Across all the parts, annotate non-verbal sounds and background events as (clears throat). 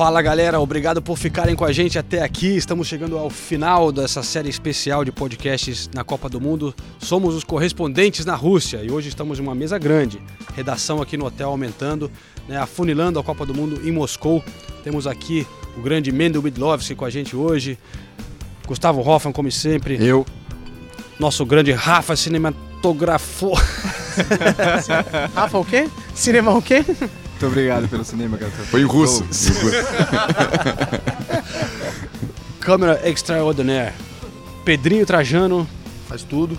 Fala galera, obrigado por ficarem com a gente até aqui. Estamos chegando ao final dessa série especial de podcasts na Copa do Mundo. Somos os correspondentes na Rússia e hoje estamos em uma mesa grande. Redação aqui no hotel aumentando, né, afunilando a Copa do Mundo em Moscou. Temos aqui o grande Mendel Widlowski com a gente hoje. Gustavo Hoffman, como sempre. Eu. Nosso grande Rafa cinematografo. (laughs) Rafa o quê? Cinema o quê? Muito obrigado pelo cinema, cara. Foi em russo. (laughs) Câmera Extraordinaire. Pedrinho Trajano. Faz tudo.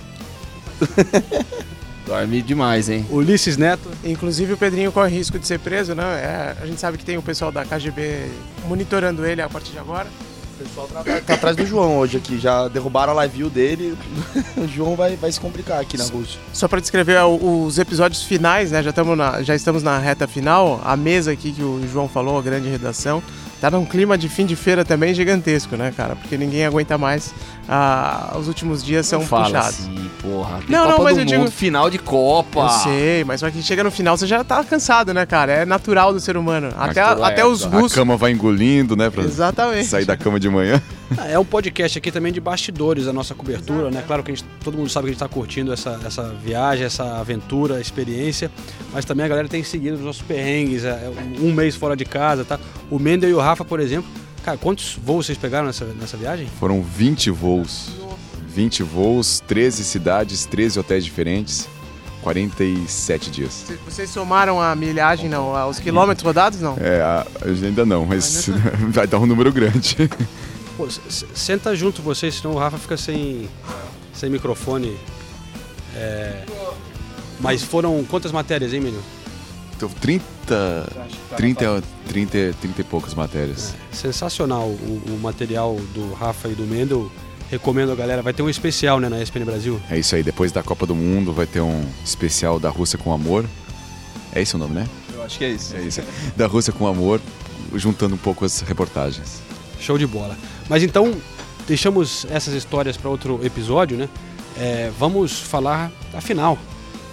(laughs) Dorme demais, hein? Ulisses Neto. Inclusive o Pedrinho corre risco de ser preso, né? É, a gente sabe que tem o pessoal da KGB monitorando ele a partir de agora. O pessoal tá, tá- atrás do João hoje aqui. Já derrubaram a live view dele. (laughs) o João vai, vai se complicar aqui na Rússia. Só para descrever o- os episódios finais, né? Já, na- já estamos na reta final. A mesa aqui que o João falou, a grande redação, tá num clima de fim de feira também gigantesco, né, cara? Porque ninguém aguenta mais. Ah, os últimos dias são Não fala puxados. assim, porra. Tem Não, não, Copa mas do eu Mundo, digo- final de Copa. Eu sei, mas só que chega no final você já tá cansado, né, cara? É natural do ser humano. Até, Aquela até os A russos. cama vai engolindo, né? Pra Exatamente. sair da cama de manhã. Ah, É um podcast aqui também de bastidores da nossa cobertura, né? Claro que a gente- todo mundo sabe que a gente está curtindo essa, essa viagem, essa aventura, experiência, mas também a galera tem seguido os nossos perrengues, é, um mês fora de casa, tá? O Mendel e o Rafa, por exemplo, cara, quantos voos vocês pegaram nessa, nessa viagem? Foram 20 voos. 20 voos, 13 cidades, 13 hotéis diferentes. 47 dias. Vocês somaram a milhagem, não? Os quilômetros rodados, não? É, a- ainda não, mas (laughs) vai dar um número grande. (laughs) Pô, senta junto vocês, senão o Rafa fica sem, sem microfone. É, Mas foram quantas matérias, hein, menino? Então, 30, 30, 30, 30 e poucas matérias. Sensacional o, o material do Rafa e do Mendel. Recomendo a galera. Vai ter um especial né, na ESPN Brasil. É isso aí, depois da Copa do Mundo vai ter um especial da Rússia com Amor. É esse o nome, né? Eu acho que é isso. É isso. Da Rússia com Amor, juntando um pouco as reportagens. Show de bola. Mas então, deixamos essas histórias para outro episódio, né? É, vamos falar da final.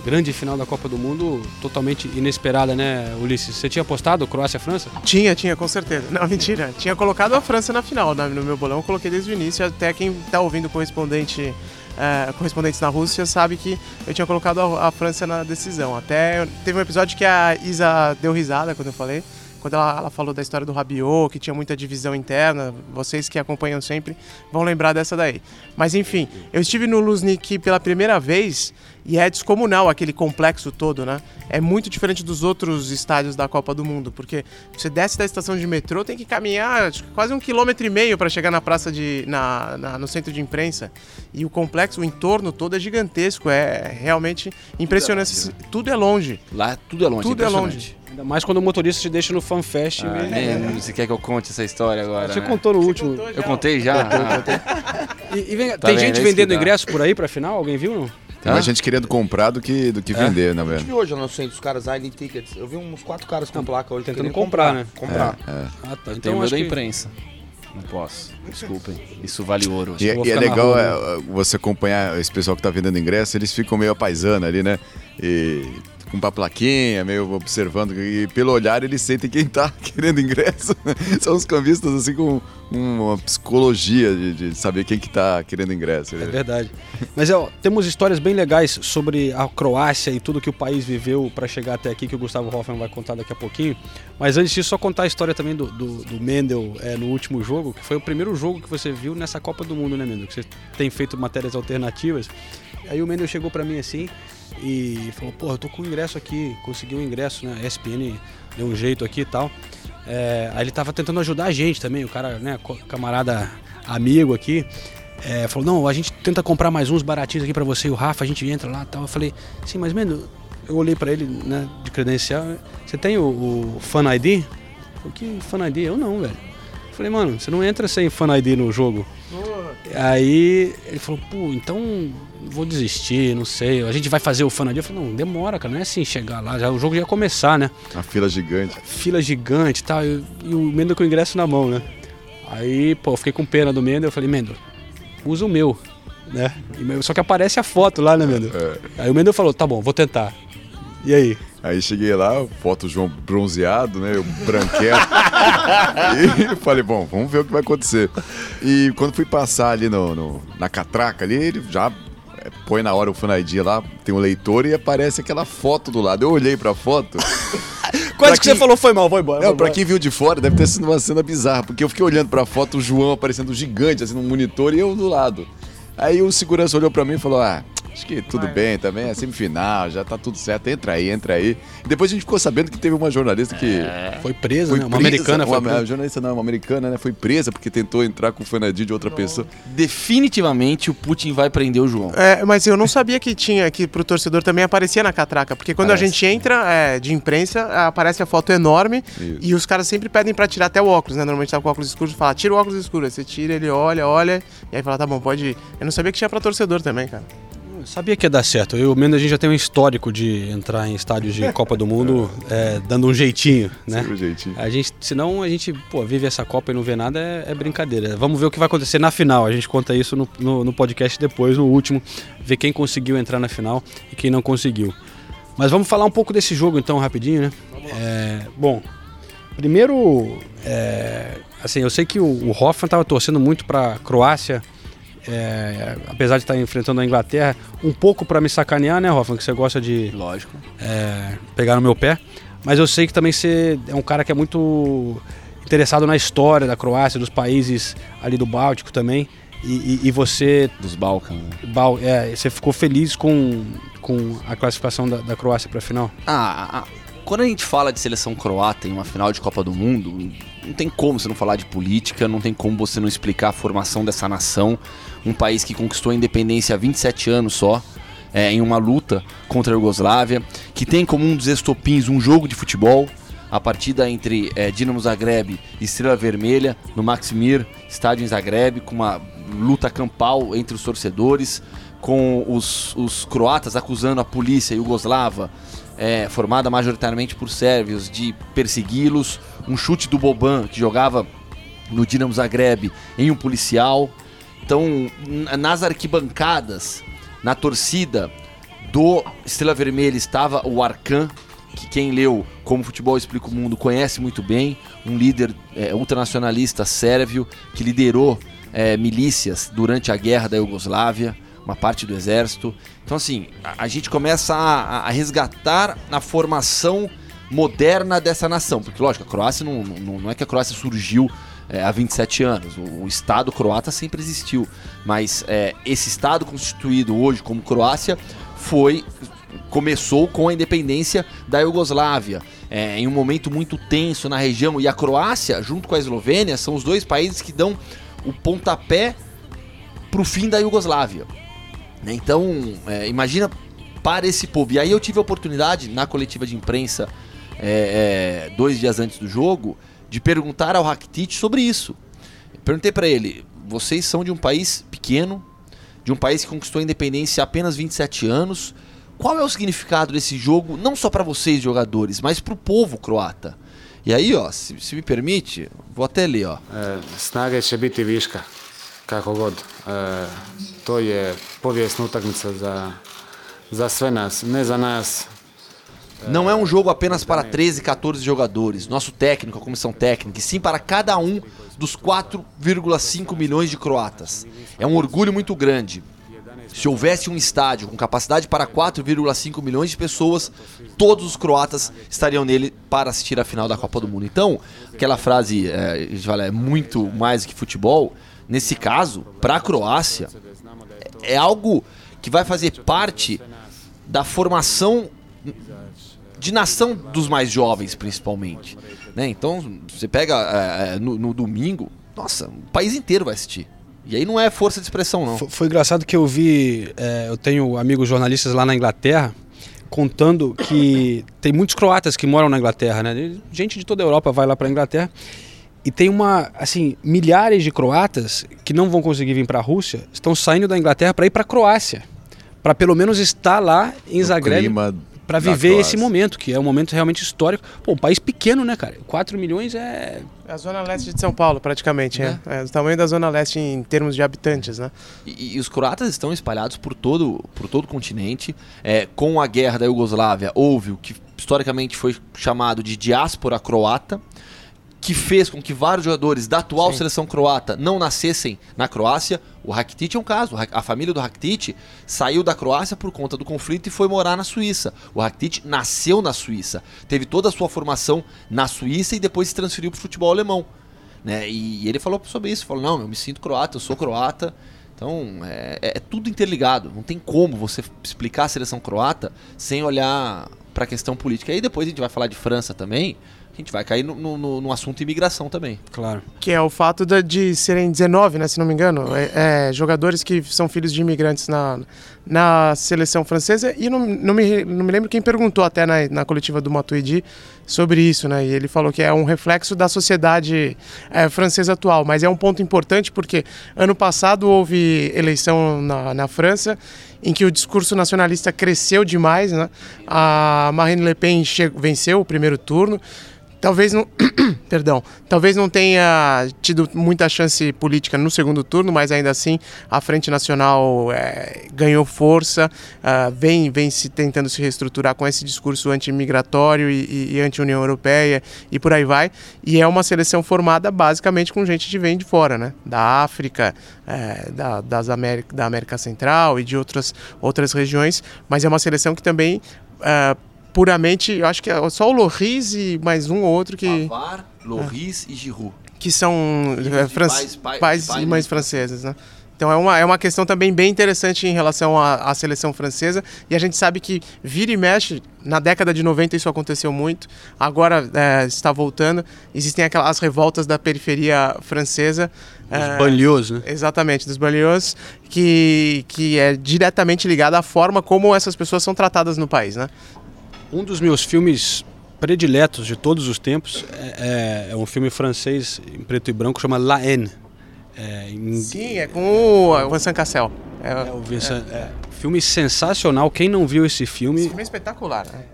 Grande final da Copa do Mundo, totalmente inesperada, né, Ulisses? Você tinha apostado Croácia-França? Tinha, tinha, com certeza. Não, (laughs) mentira. Tinha colocado a França na final no meu bolão. Coloquei desde o início. Até quem tá ouvindo o correspondente, eh, correspondentes na Rússia sabe que eu tinha colocado a, a França na decisão. Até teve um episódio que a Isa deu risada quando eu falei. Quando ela, ela falou da história do Rabiot, que tinha muita divisão interna, vocês que acompanham sempre vão lembrar dessa daí. Mas enfim, eu estive no Luzhniki pela primeira vez e é descomunal aquele complexo todo, né? É muito diferente dos outros estádios da Copa do Mundo, porque você desce da estação de metrô, tem que caminhar acho que quase um quilômetro e meio para chegar na praça de. Na, na- no centro de imprensa. E o complexo, o entorno todo é gigantesco, é realmente impressionante. Tudo é longe. Lá tudo é longe. Tudo é impressionante. longe. Ainda mais quando o motorista te deixa no FanFest. Ah, e- né? Você quer que eu conte essa história agora? Você né? contou no último. contou Eu contei já? (laughs) E, e vem- Tá tem vendo? gente É vendendo ingresso por aí pra final? Alguém viu, não? Tem mais gente querendo comprar do que, do que vender, na Eu verdade. vi hoje lá no centro os caras Island Tickets. Eu vi uns quatro caras com placa hoje. tentando comprar, né? Comprar. Ah, tá. Eu tenho o meu acho da que- imprensa. Não posso. Desculpem. Isso vale ouro. E, é- e é legal rua, é, você acompanhar esse pessoal que tá vendendo ingresso, eles ficam meio apaisando ali, né? E com uma plaquinha, meio observando, e pelo olhar eles sentem quem tá (laughs) querendo ingresso. São os cambistas assim com uma psicologia de, de saber quem que tá querendo ingresso. É verdade. Mas ó, temos histórias bem legais sobre a Croácia e tudo que o país viveu para chegar até aqui, que o Gustavo Hoffman vai contar daqui a pouquinho. Mas antes disso, só contar a história também do, do, do Mendel é, no último jogo, que foi o primeiro jogo que você viu nessa Copa do Mundo, né, Mendel? Que você tem feito matérias alternativas. Aí o Mendel chegou pra mim assim e falou, pô, eu tô com o ingresso aqui, consegui um ingresso, né? ESPN deu um jeito aqui e tal. É, aí ele tava tentando ajudar a gente também, o cara, né, camarada amigo aqui. É, falou, não, a gente tenta comprar mais uns baratinhos aqui pra você e o Rafa, a gente entra lá e tal. Eu falei, sim, mas Mendel, eu olhei pra ele, né, de credencial, você tem o, o Fan ID? Falei, que Fan ID? Eu não, velho. Eu falei, mano, você não entra sem Fan ID no jogo. Aí ele falou, pô, então vou desistir, não sei. A gente vai fazer o Fan ID. Eu falei, não, demora, cara, não é assim chegar lá, já, o jogo já ia começar, né? A fila gigante. Fila gigante e tal, e, e o Mendel com o ingresso na mão, né? Aí, pô, eu fiquei com pena do Mendel, eu falei, Mendel, usa o meu, né? Só que aparece a foto lá, né, Mendel? Aí o Mendel falou, tá bom, vou tentar. E aí? Aí cheguei lá, foto do João bronzeado, né? Eu branquelo. (laughs) e falei, bom, vamos ver o que vai acontecer. E quando fui passar ali no, no- na catraca ali, ele já é, põe na hora o Fan ID lá, tem um leitor e aparece aquela foto do lado. Eu olhei pra foto. (laughs) Quase que quem- você falou foi mal, vou embora. Não, vou pra embora. quem viu de fora, deve ter sido uma cena bizarra, porque eu fiquei olhando pra foto, o João aparecendo gigante, assim, no monitor, e eu do lado. Aí o segurança olhou pra mim e falou: Ah, acho que tudo bem também, é semifinal, já tá tudo certo, entra aí, entra aí. Depois a gente ficou sabendo que teve uma jornalista que. Foi presa, Foi né? Uma presa, americana foi uma, presa. jornalista não, uma americana, né? Foi presa porque tentou entrar com o fanadi de outra pessoa. Definitivamente o Putin vai prender o João. É, mas eu não sabia que tinha, que pro torcedor também aparecia na catraca. Porque quando Parece. a gente entra é, de imprensa, aparece a foto enorme Isso. e os caras sempre pedem pra tirar até o óculos, né? Normalmente tá com o óculos escuros, fala, tira o óculos escuro. Aí você tira, ele olha, olha, e aí fala, tá bom, pode ir. Eu não sabia que tinha pra torcedor também, cara. Sabia que ia dar certo. Eu e o Mendes a gente já tem um histórico de entrar em estádios de Copa do Mundo (laughs) é, dando um jeitinho, né? Seu jeitinho. A gente, senão a gente, pô, vive essa Copa e não vê nada, é, é brincadeira. Vamos ver o que vai acontecer na final. A gente conta isso no, no, no podcast depois, no último, ver quem conseguiu entrar na final e quem não conseguiu. Mas vamos falar um pouco desse jogo então, rapidinho, né? É, bom, primeiro, é, assim, eu sei que o, o Hoffman estava torcendo muito para Croácia, é, apesar de estar enfrentando a Inglaterra, um pouco para me sacanear, né, Hoffman, que você gosta de Lógico. é, pegar no meu pé. Mas eu sei que também você é um cara que é muito interessado na história da Croácia, dos países ali do Báltico também. E, e- e você, Dos Balcãs. né? Bal- é, você ficou feliz com, com a classificação da, da Croácia para a final? Ah, ah, quando a gente fala de seleção croata em uma final de Copa do Mundo, não tem como você não falar de política, não tem como você não explicar a formação dessa nação, um país que conquistou a independência há 27 anos só, é, em uma luta contra a Iugoslávia, que tem como um dos estopins um jogo de futebol, a partida entre é, Dinamo Zagreb e Estrela Vermelha no Maximir, estádio em Zagreb, com uma luta campal entre os torcedores, com os, os croatas acusando a polícia iugoslava, é, formada majoritariamente por sérvios, de persegui-los, um chute do Boban, que jogava no Dinamo Zagreb, em um policial. Então, nas arquibancadas, na torcida do Estrela Vermelha estava o Arcan, que quem leu Como Futebol Explica o Mundo conhece muito bem, um líder é, ultranacionalista sérvio que liderou é, milícias durante a guerra da Iugoslávia, uma parte do exército. Então, assim, a, a gente começa a, a resgatar a formação moderna dessa nação, porque, lógico, a Croácia não, não, não é que a Croácia surgiu é, há 27 anos. O, o Estado croata sempre existiu. Mas é, esse Estado constituído hoje como Croácia foi. Começou com a independência da Iugoslávia, é, em um momento muito tenso na região. E a Croácia, junto com a Eslovênia, são os dois países que dão o pontapé para o fim da Iugoslávia. Né? Então, é, imagina para esse povo. E aí eu tive a oportunidade, na coletiva de imprensa, é, é, dois dias antes do jogo, de perguntar ao Rakitic sobre isso. Perguntei para ele: vocês são de um país pequeno, de um país que conquistou a independência há apenas 27 anos. Qual é o significado desse jogo, não só para vocês, jogadores, mas para o povo croata? E aí, ó, se, se me permite, vou até ler, ó. E, Snage će biti viška, kako god. To je povijesna utakmica za, za sve nas, ne za nas. Não é um jogo apenas para 13, 14 jogadores, nosso técnico, a comissão técnica, e sim para cada um dos 4,5 milhões de croatas. É um orgulho muito grande. Se houvesse um estádio com capacidade para 4,5 milhões de pessoas, todos os croatas estariam nele para assistir a final da Copa do Mundo. Então, aquela frase, é, é muito mais que futebol. Nesse caso, para a Croácia, é algo que que vai fazer parte da formação de nação dos mais jovens, principalmente. Né? Então, você pega é, no, no domingo, nossa, o país inteiro vai assistir. E aí não é força de expressão, não. Foi, foi engraçado que eu vi, é, eu tenho amigos jornalistas lá na Inglaterra contando que tem muitos croatas que moram na Inglaterra, né? Gente de toda a Europa vai lá para a Inglaterra e tem uma, assim, milhares de croatas que não vão conseguir vir para a Rússia, estão saindo da Inglaterra para ir para a Croácia, para pelo menos estar lá em No Zagreb clima para viver esse momento, que é um momento realmente histórico. Pô, um país pequeno, né, cara? 4 milhões é É a zona leste de São Paulo, praticamente. É. É, o tamanho da zona leste em termos de habitantes, né? E, e os croatas estão espalhados por todo, por todo o continente. É, com a guerra da Iugoslávia, houve o que historicamente foi chamado de diáspora croata, que fez com que vários jogadores da atual seleção croata não nascessem na Croácia. O Rakitic é um caso. A família do Rakitic saiu da Croácia por conta do conflito e foi morar na Suíça. O Rakitic nasceu na Suíça, teve toda a sua formação na Suíça e depois se transferiu para o futebol alemão. Né? E, e ele falou sobre isso, falou, não, eu me sinto croata, eu sou croata. Então, é, é- é tudo interligado. Não tem como você explicar a seleção croata sem olhar para a questão política. Aí depois a gente vai falar de França também. A gente vai cair no, no- no- assunto imigração também. claro. Que é o fato da- de serem 19, né, se não me engano, é, é, jogadores que são filhos de imigrantes na, na seleção francesa. E não, não, me, não me lembro quem perguntou até na, na coletiva do Matuidi sobre isso, né? E ele falou que é um reflexo da sociedade é, francesa atual. Mas é um ponto importante porque ano passado houve eleição na, na França em que o discurso nacionalista cresceu demais, né? A Marine Le Pen venceu o primeiro turno. Talvez não, (clears throat) perdão, talvez não tenha tido muita chance política no segundo turno, mas ainda assim a Frente Nacional eh, ganhou força, ah, vem, vem se tentando se reestruturar com esse discurso anti-imigratório e, e, anti-União Europeia e por aí vai. E é uma seleção formada basicamente com gente que vem de fora, né? Da África, eh, da, das América, da América Central e de outras, outras regiões, mas é uma seleção que também ah, puramente, eu acho que é só o Loris e mais um ou outro que, Pavar, Loris e Giroud. que são é, fran- pais- pai- pais pai e mães de- francesas, né? Então é uma, é uma questão também bem interessante em relação à, à seleção francesa. E a gente sabe que vira e mexe, na década de 90 isso aconteceu muito, agora é, está voltando. Existem aquelas revoltas da periferia francesa. Os é, banlieus, né? Exatamente, dos banlieues, que, que é diretamente ligada à forma como essas pessoas são tratadas no país, né? Um dos meus filmes prediletos de todos os tempos é, é- é um filme francês em preto e branco chama La Haine. É, em- Sim, é com o Vincent Cassel. É, é o Vincent- é, filme sensacional. Quem não viu esse esse filme, filme é espetacular. né?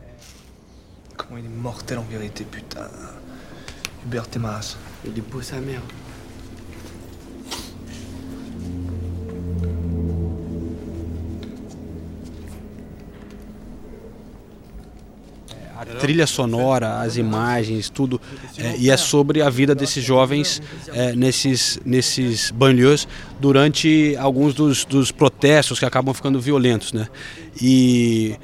Comment il est mortel en vérité, putain. Hubert. Il est beau sa mère. Trilha sonora, as imagens, tudo, é, e é sobre a vida desses jovens é, nesses nesses banlieues durante alguns dos, dos protestos que acabam ficando violentos, né? E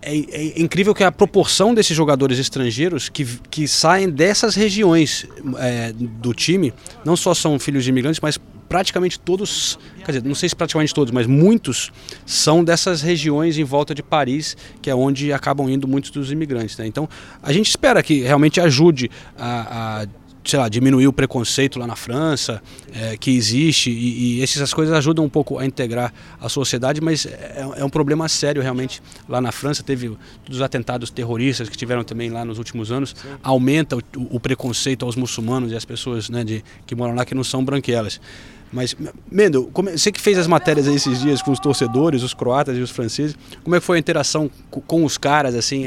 é, é incrível que a proporção desses jogadores estrangeiros que, que saem dessas regiões é, do time não só são filhos de imigrantes, mas praticamente todos, quer dizer, não sei se praticamente todos, mas muitos são dessas regiões em volta de Paris, que é onde acabam indo muitos dos imigrantes. Né? Então, a gente espera que realmente ajude a, a sei lá, diminuir o preconceito lá na França, é, que existe, e, e essas coisas ajudam um pouco a integrar a sociedade, mas é, é um problema sério realmente lá na França. Teve os atentados terroristas que tiveram também lá nos últimos anos, aumenta o, o preconceito aos muçulmanos e às pessoas né, de, que moram lá que não são branquelas. Mas, Mendo, como, você que fez as matérias esses dias com os torcedores, os croatas e os franceses, como é que foi a interação com, os caras assim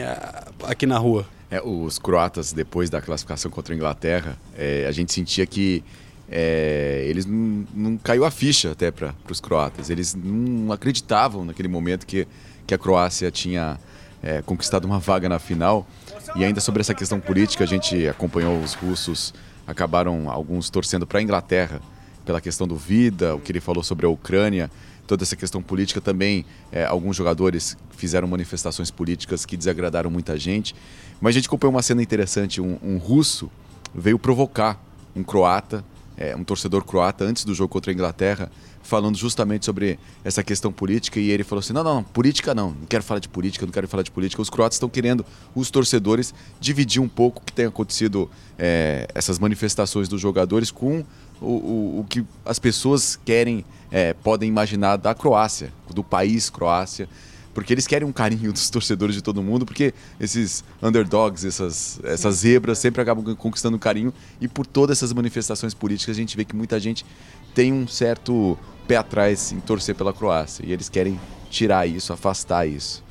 aqui na rua? É, os croatas, depois da classificação contra a Inglaterra, é, a gente sentia que é, eles não, não caiu a ficha até para os croatas. Eles não acreditavam naquele momento que, que a Croácia tinha é, conquistado uma vaga na final. E ainda sobre essa questão política, a gente acompanhou os russos, acabaram alguns torcendo para a Inglaterra pela questão do Vida, o que ele falou sobre a Ucrânia, toda essa questão política também. é, alguns jogadores fizeram manifestações políticas que desagradaram muita gente. Mas a gente acompanhou uma cena interessante: um, um russo veio provocar um croata é, um torcedor croata antes do jogo contra a Inglaterra, falando justamente sobre essa questão política. E ele falou assim: não, não, não, política não, não quero falar de política, não quero falar de política. Os croatas estão querendo, os torcedores, dividir um pouco o que tem acontecido, é, essas manifestações dos jogadores com o, o, o que as pessoas querem, é, podem imaginar da Croácia, do país Croácia porque eles querem um carinho (laughs) dos torcedores de todo mundo, porque esses underdogs, essas, essas zebras sempre acabam conquistando carinho e por todas essas manifestações políticas a gente vê que muita gente tem um certo pé atrás em torcer pela Croácia e eles querem tirar isso, afastar isso.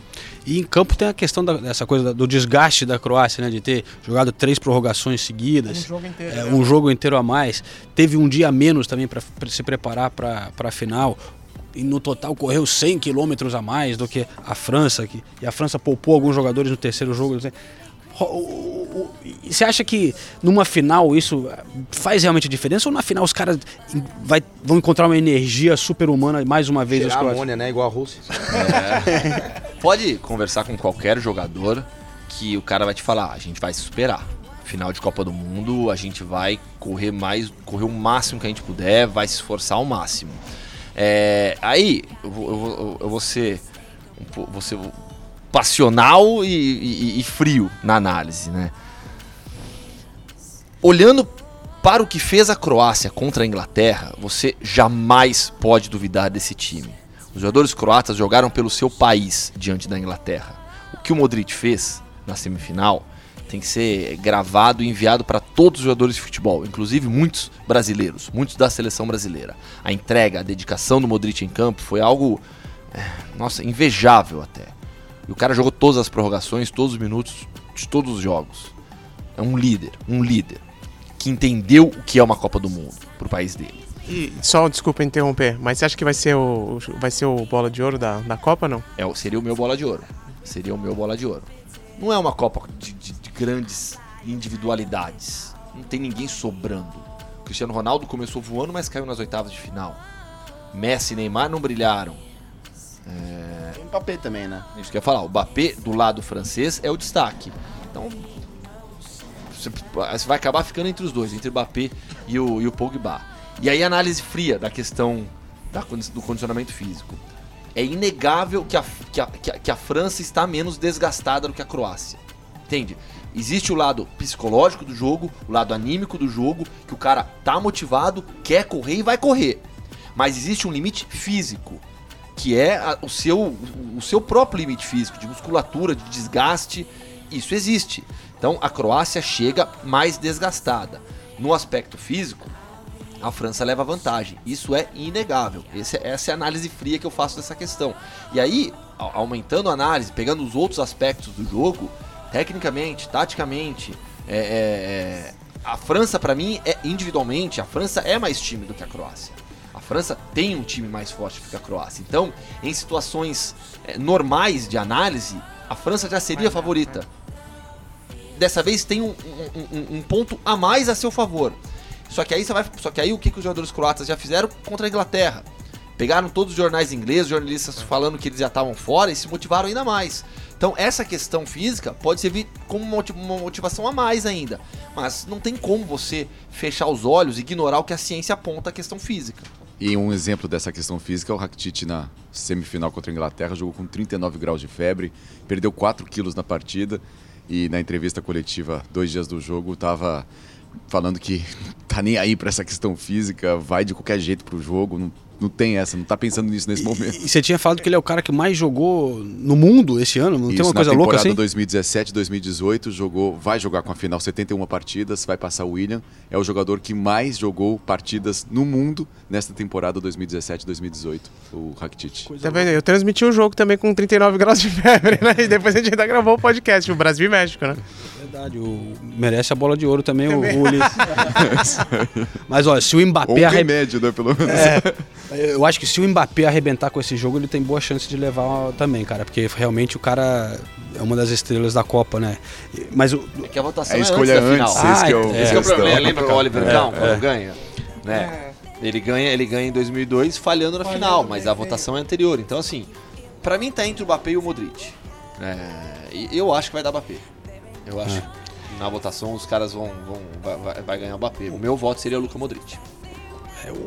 E em campo tem a questão da, dessa coisa do desgaste da Croácia, né? De ter jogado três prorrogações seguidas. Um jogo inteiro. é, né? um jogo inteiro a mais. Teve um dia a menos também para se preparar para a final. E no total correu 100 quilômetros a mais do que a França. Que, e a França poupou alguns jogadores no terceiro jogo. Você acha que numa final isso faz realmente diferença? Ou na final os caras vai- vão encontrar uma energia super-humana mais uma vez? Cheirar croatas? amônia, né? Igual a Rússia. (laughs) Pode conversar com qualquer jogador que o cara vai te falar, "Ah, a gente vai se superar. Final de Copa do Mundo, a gente vai correr mais, correr o máximo que a gente puder, vai se esforçar ao máximo. É, aí, eu vou, eu vou- eu vou ser, vou passional e, e- e frio na análise, né? Olhando para o que fez a Croácia contra a Inglaterra, você jamais pode duvidar desse time. Os jogadores croatas jogaram pelo seu país diante da Inglaterra. O que o Modric fez na semifinal tem que ser gravado e enviado para todos os jogadores de futebol, inclusive muitos brasileiros, muitos da seleção brasileira. A entrega, a dedicação do Modric em campo foi algo, é, nossa, invejável até. E o cara jogou todas as prorrogações, todos os minutos de todos os jogos. É um líder, um líder que entendeu o que é uma Copa do Mundo pro país dele. E só, desculpa interromper, mas você acha que vai ser o, vai ser o bola de ouro da, da Copa, não? É, o- seria o meu bola de ouro. Seria o meu bola de ouro. Não é uma Copa de, de- de grandes individualidades. Não tem ninguém sobrando. O Cristiano Ronaldo começou voando, mas caiu nas oitavas de final. Messi e Neymar não brilharam. Tem Mbappé também, né? Isso que eu ia falar. O Mbappé, do lado francês, é o destaque. Então, você, você vai acabar ficando entre os dois, entre o Mbappé e o, e o Pogba. E aí, análise fria da questão da do condicionamento físico. É inegável que a, que, a, que, a, que a França está menos desgastada do que a Croácia. Entende? Existe o lado psicológico do jogo, o lado anímico do jogo, que o cara tá motivado, quer correr e vai correr. Mas existe um limite físico que é a- o seu, o seu próprio limite físico, de musculatura, de desgaste. Isso existe. Então a Croácia chega mais desgastada. No aspecto físico, a França leva vantagem. Isso é inegável. Esse é- essa é a análise fria que eu faço dessa questão. E aí, aumentando a análise, pegando os outros aspectos do jogo, tecnicamente, taticamente, é- é- é, a França, pra mim, é individualmente, a França é mais time do que a Croácia. A França tem um time mais forte do que a Croácia. Então, em situações é, normais de análise, a França já seria a favorita. Dessa vez tem um, um- um- um ponto a mais a seu favor. Só que aí você vai, só que aí o que, que os jogadores croatas já fizeram contra a Inglaterra? Pegaram todos os jornais ingleses, jornalistas falando que eles já estavam fora e se motivaram ainda mais. Então essa questão física pode servir como uma moti- uma motivação a mais ainda. Mas não tem como você fechar os olhos e ignorar o que a ciência aponta a questão física. E um exemplo dessa questão física é o Rakitic na semifinal contra a Inglaterra, jogou com 39 graus de febre, perdeu 4 quilos na partida e na entrevista coletiva, dois dias do jogo, estava falando que (laughs) tá nem aí para essa questão física, vai de qualquer jeito pro jogo, não, não tem essa, não tá pensando nisso nesse momento. E você tinha falado que ele é o cara que mais jogou no mundo esse ano? Não tem uma coisa na louca temporada assim? 2017, 2018, jogou, vai jogar com a final 71 partidas, vai passar o William. É o jogador que mais jogou partidas no mundo nesta temporada 2017, 2018, o Rakitic. Tá vendo? Eu transmiti o jogo também com 39 (laughs) graus de febre, né? E depois a gente ainda gravou o podcast, o Brasil e México, né? Verdade, o- merece a bola de ouro também, o, o Ulisses. (laughs) Mas olha, se o Ou Mbappé um arre- remédio, né, pelo menos. Eu acho que se o Mbappé arrebentar com esse jogo, ele tem boa chance de levar também, cara. Porque realmente o cara é uma das estrelas da Copa, né? Mas o, É que a votação A é escolha antes da antes, final. esse que é o- Esse que é o problema. Lembra o Oliver Kahn é. quando ganha? Né? Ele ganha, ele ganha em 2002 falhando na final, mas a votação é anterior. Então assim, pra mim tá entre o Mbappé e o Modric. É, e eu acho que vai dar Mbappé. Eu acho que na votação os caras vão, vão vai, vai- ganhar o Mbappé. O meu voto seria o Luka Modric.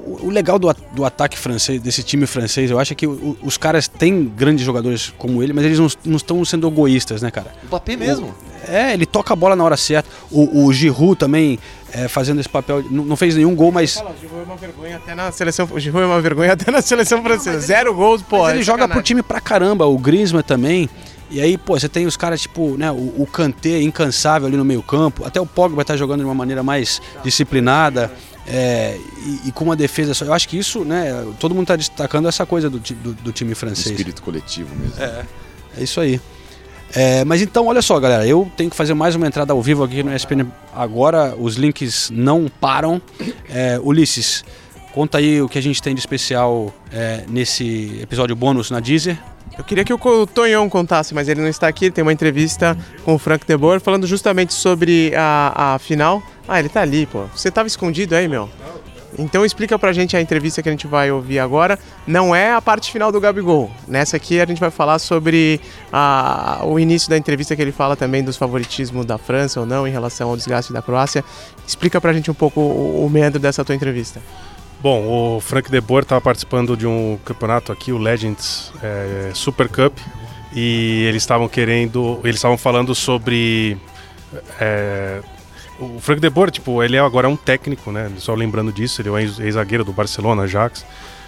o, o legal do, do ataque francês, desse time francês, eu acho é que o- o- os caras têm grandes jogadores como ele, mas eles não, não estão sendo egoístas, né, cara? O Mbappé mesmo. É, ele toca a bola na hora certa. O, o Giroud também é, fazendo esse papel, não, não fez nenhum gol, mas, Fala, o Giroud é uma vergonha até na seleção. O Giroud é uma vergonha até na seleção francesa. Zero gols, pô. mas é ele joga pro time pra caramba. O Griezmann também. E aí, pô, você tem os caras tipo, né, o, o Kanté incansável ali no meio campo. Até o Pogba tá jogando de uma maneira mais disciplinada. é, e, e com uma defesa só. Eu acho que isso, né, todo mundo tá destacando essa coisa do, do, do time francês. Espírito coletivo mesmo. É, é isso aí. É, mas então, olha só, galera, eu tenho que fazer mais uma entrada ao vivo aqui no ESPN agora. Os links não param. É, Ulisses, conta aí o que a gente tem de especial é, nesse episódio bônus na Deezer. Eu queria que o Tonhão contasse, mas ele não está aqui. Ele tem uma entrevista com o Frank De Boer falando justamente sobre a, a final. Ah, ele tá ali, pô. Você tava escondido aí, meu? Então explica pra gente a entrevista que a gente vai ouvir agora. Não é a parte final do Gabigol. Nessa aqui a gente vai falar sobre a- o início da entrevista que ele fala também dos favoritismos da França ou não em relação ao desgaste da Croácia. Explica pra gente um pouco o, o dessa tua entrevista. Bom, o Frank De Boer estava participando de um campeonato aqui, o Legends é, Super Cup, e eles estavam querendo, eles estavam falando sobre é, o Frank De Boer, tipo, ele é agora um técnico, né? Só lembrando disso, ele é um ex- ex-zagueiro do Barcelona, Ajax,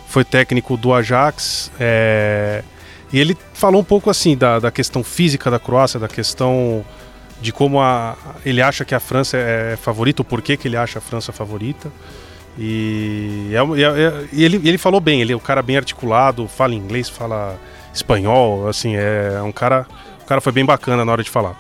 foi técnico do Ajax, é, e ele falou um pouco assim da, da questão física da Croácia, da questão de como a, ele acha que a França é favorita, o porquê que ele acha a França favorita. E, é e é- é- ele, ele falou bem, ele é um cara bem articulado, fala inglês, fala espanhol, assim, é um cara, o cara foi bem bacana na hora de falar.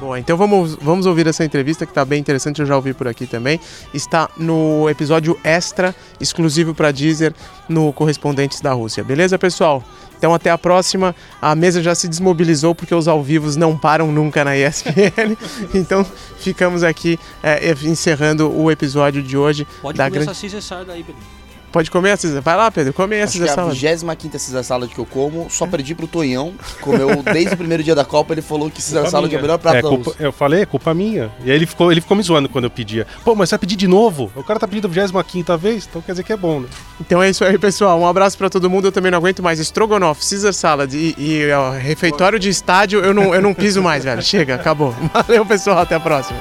Boa, então vamos, vamos ouvir essa entrevista que está bem interessante, eu já ouvi por aqui também. Está no episódio extra, exclusivo para Deezer, no Correspondentes da Rússia. Beleza, pessoal? Então até a próxima. A mesa já se desmobilizou porque os ao vivos não param nunca na ESPN. (laughs) então ficamos aqui é, encerrando o episódio de hoje. da grande... Caesar daí, Pedro. Pode comer, César? Vai lá, Pedro, come essa Acho que é a salada. 25 Cesar Salad que eu como, só perdi pro Tonhão, que comeu desde o primeiro dia da Copa, ele falou que Culpa Salad é o melhor prato É, da culpa- eu falei, é culpa minha. E aí ele ficou, ele ficou me zoando quando eu pedia. Pô, mas você vai pedir de novo? O cara tá pedindo a 25 vez, então quer dizer que é bom, né? Então é isso aí, pessoal. Um abraço pra todo mundo. Eu também não aguento mais Strogonoff, Caesar Salad e, e ó, refeitório de estádio. Eu não, eu não piso mais, velho. Chega, acabou. (laughs) Valeu, pessoal. Até a próxima.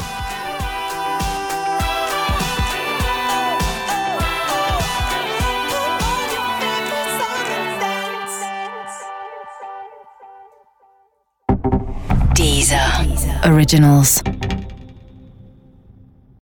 Originals.